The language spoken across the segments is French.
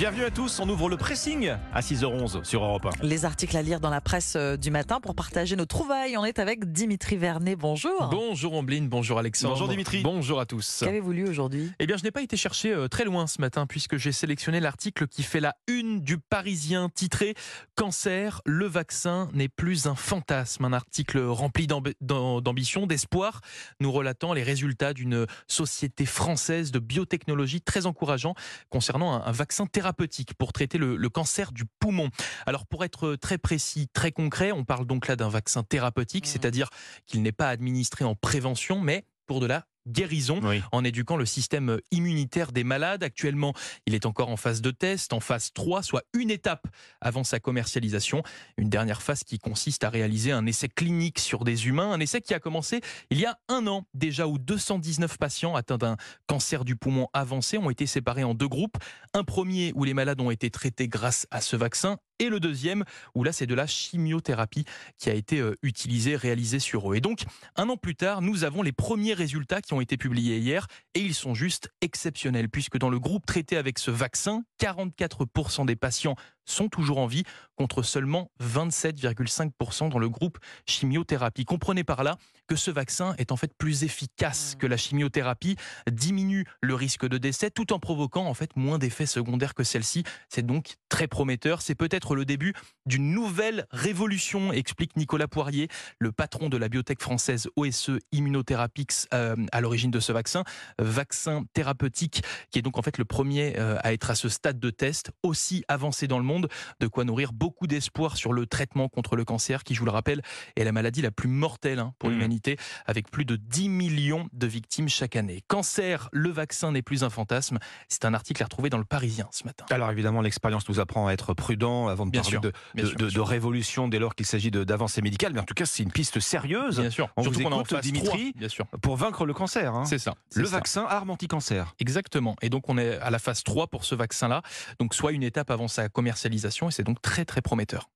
Bienvenue à tous, on ouvre le pressing à 6h11 sur Europe 1. Les articles à lire dans la presse euh, du matin pour partager nos trouvailles. On est avec Dimitri Vernet. Bonjour. Bonjour Omblin, bonjour Alexandre. Bonjour Dimitri. Bonjour à tous. Qu'avez-vous lu aujourd'hui? Eh bien, je n'ai pas été chercher euh, très loin ce matin puisque j'ai sélectionné l'article qui fait la une du Parisien titré Cancer, le vaccin n'est plus un fantasme. Un article rempli d'amb- d'am- d'ambition, d'espoir, nous relatant les résultats d'une société française de biotechnologie très encourageant concernant un vaccin thérapeutique pour traiter le, le cancer du poumon. Alors, pour être très précis, très concret, on parle donc là d'un vaccin thérapeutique, c'est-à-dire qu'il n'est pas administré en prévention, mais pour de la guérison Oui. en éduquant le système immunitaire des malades. Actuellement, il est encore en phase de test, en phase 3, soit une étape avant sa commercialisation. Une dernière phase qui consiste à réaliser un essai clinique sur des humains, un essai qui a commencé il y a un an déjà où 219 patients atteints d'un cancer du poumon avancé ont été séparés en deux groupes. Un premier où les malades ont été traités grâce à ce vaccin et le deuxième où là c'est de la chimiothérapie qui a été euh, utilisée, réalisée sur eux. Et donc, un an plus tard, nous avons les premiers résultats qui ont été publiés hier et ils sont juste exceptionnels puisque dans le groupe traité avec ce vaccin, 44% des patients sont toujours en vie contre seulement 27,5% dans le groupe chimiothérapie. Comprenez par là que ce vaccin est en fait plus efficace que la chimiothérapie, diminue le risque de décès tout en provoquant en fait moins d'effets secondaires que celle-ci. C'est donc très prometteur. C'est peut-être le début d'une nouvelle révolution, explique Nicolas Poirier, le patron de la biotech française OSE Immunotherapeutics euh, à l'origine de ce vaccin, vaccin thérapeutique qui est donc en fait le premier euh, à être à ce stade de test aussi avancé dans le monde, de quoi nourrir beaucoup d'espoir sur le traitement contre le cancer qui, je vous le rappelle, est la maladie la plus mortelle hein, pour Mhm. l'humanité avec plus de 10 millions de victimes chaque année. Cancer, le vaccin n'est plus un fantasme. C'est un article à retrouver dans le Parisien ce matin. Alors évidemment, l'expérience nous apprend à être prudent avant de Bien parler sûr, de, bien de- sûr, de- bien de sûr. révolution dès lors qu'il s'agit d'avancées médicales. Mais en tout cas, c'est une piste sérieuse Bien sûr. On Surtout vous en écoute, phase Dimitri 3, bien sûr. pour vaincre le cancer. hein. C'est ça. Le ça. vaccin arme anti-cancer. Exactement. Et donc on est à la phase 3 pour ce vaccin-là. Donc soit une étape avant sa commercialisation et c'est donc très très prometteur.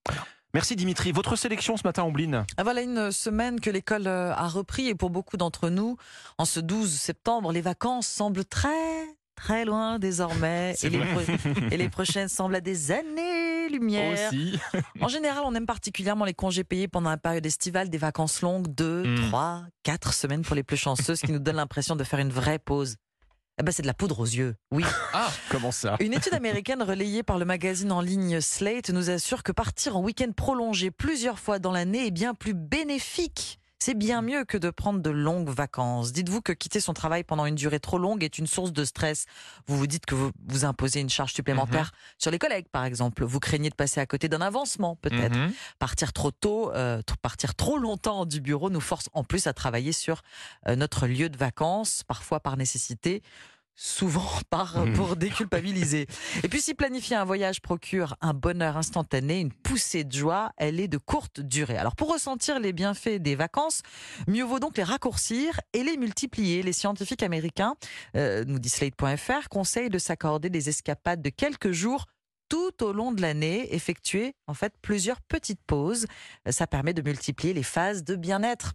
Merci Dimitri. Votre sélection ce matin, Ombline? Ah, Voilà une semaine que l'école euh, a repris et pour beaucoup d'entre nous, en ce 12 septembre, les vacances semblent très très loin désormais et les, et prochaines semblent à des années-lumière. Aussi. En général, on aime particulièrement les congés payés pendant la période estivale, des vacances longues, 2, Mm. 3, 4 semaines pour les plus chanceux, ce qui nous donne l'impression de faire une vraie pause. Eh ben, c'est de la poudre aux yeux, oui. Ah, Comment ça? Une étude américaine relayée par le magazine en ligne Slate nous assure que partir en week-end prolongé plusieurs fois dans l'année est bien plus bénéfique. C'est bien mieux que de prendre de longues vacances. Dites-vous que quitter son travail pendant une durée trop longue est une source de stress. Vous vous dites que vous vous imposez une charge supplémentaire sur les collègues, par exemple. Vous craignez de passer à côté d'un avancement, peut-être. Mhm. Partir trop tôt, euh, partir trop longtemps du bureau nous force en plus à travailler sur euh, notre lieu de vacances, parfois par nécessité, souvent par Mhm. pour déculpabiliser. Et puis si planifier un voyage procure un bonheur instantané, une poussée de joie, elle est de courte durée. Alors pour ressentir les bienfaits des vacances, mieux vaut donc les raccourcir et les multiplier. Les scientifiques américains, euh, nous dit Slate.fr, conseillent de s'accorder des escapades de quelques jours tout au long de l'année, effectuer en fait plusieurs petites pauses. Euh, Ça permet de multiplier les phases de bien-être.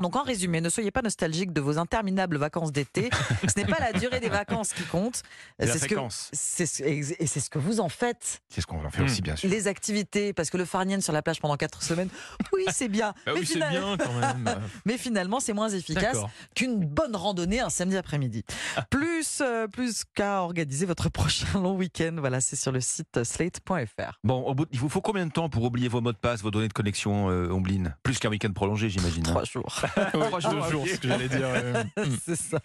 Donc en résumé, ne soyez pas nostalgiques de vos interminables vacances d'été. Ce n'est pas la durée des vacances qui compte. C'est ce que ce- et c'est ce que vous en faites. C'est ce qu'on en fait aussi, bien sûr. Les activités, parce que le farnienne sur la plage pendant quatre semaines, oui c'est bien. Bah mais, oui, c'est final- bien quand même. mais finalement c'est moins efficace qu'une bonne randonnée un samedi après-midi. Plus, euh, plus qu'à organiser votre prochain long week-end. Voilà, c'est sur le site slate.fr. Bon, au bout, il vous faut combien de temps pour oublier vos mots de passe, vos données de connexion, euh, Ombline Plus qu'un week-end prolongé, j'imagine. hein. Trois jours. Trois jours, jours, ok. ce que j'allais dire. c'est ça.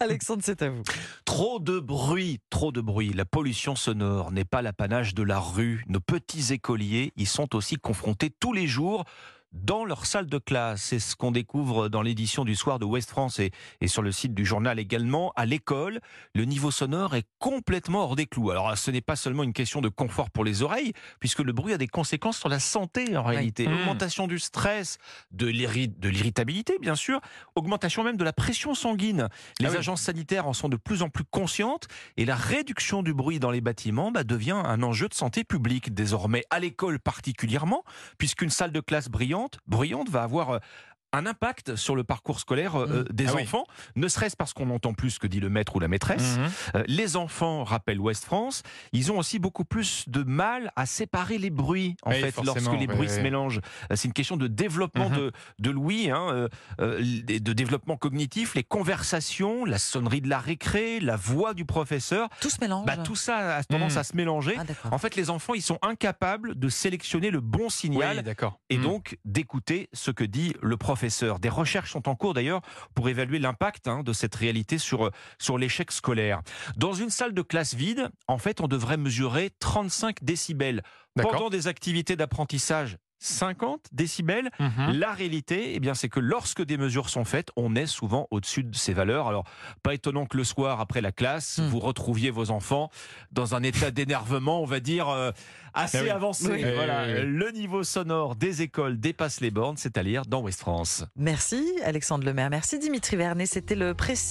Alexandre, c'est à vous. Trop de bruit, trop de bruit. La pollution sonore n'est pas l'apanage de la rue. Nos petits écoliers y sont aussi confrontés tous les jours dans leur salle de classe. C'est ce qu'on découvre dans l'édition du soir de West France et, et sur le site du journal également. À l'école, le niveau sonore est complètement hors des clous. Alors, ce n'est pas seulement une question de confort pour les oreilles, puisque le bruit a des conséquences sur la santé en réalité. Mmh. Augmentation du stress, de l'irri- de l'irritabilité, bien sûr, augmentation même de la pression sanguine. Les Ah oui. agences sanitaires en sont de plus en plus conscientes et la réduction du bruit dans les bâtiments bah, devient un enjeu de santé publique désormais, à l'école particulièrement, puisqu'une salle de classe brillante, bruyante va avoir euh, un impact sur le parcours scolaire euh, Mmh. des Ah oui. enfants, ne serait-ce parce qu'on n'entend plus ce que dit le maître ou la maîtresse. Mhm. Euh, les enfants, rappelle Ouest France, ils ont aussi beaucoup plus de mal à séparer les bruits, en Oui, fait, lorsque les bruits oui. se mélangent. Euh, C'est une question de développement Mhm. de, de l'ouïe, hein, euh, euh, de développement cognitif, les conversations, la sonnerie de la récré, la voix du professeur. Tout se mélange. Bah, tout ça a tendance à se mélanger. Ah. En fait, les enfants, ils sont incapables de sélectionner le bon signal et donc d'écouter ce que dit le professeur. Des recherches sont en cours d'ailleurs pour évaluer l'impact hein, de cette réalité sur, euh, sur l'échec scolaire. Dans une salle de classe vide, en fait, on devrait mesurer 35 décibels. Pendant des activités d'apprentissage, 50 décibels. Mhm. La réalité, eh bien, c'est que lorsque des mesures sont faites, on est souvent au-dessus de ces valeurs. Alors, pas étonnant que le soir, après la classe, Hmm. vous retrouviez vos enfants dans un état d'énervement, on va dire, euh, assez Ah oui. avancé. Oui. Voilà, Oui, oui, oui. le niveau sonore des écoles dépasse les bornes, c'est à lire dans West France. Merci Alexandre Lemaire. Merci Dimitri Vernet. C'était le précis.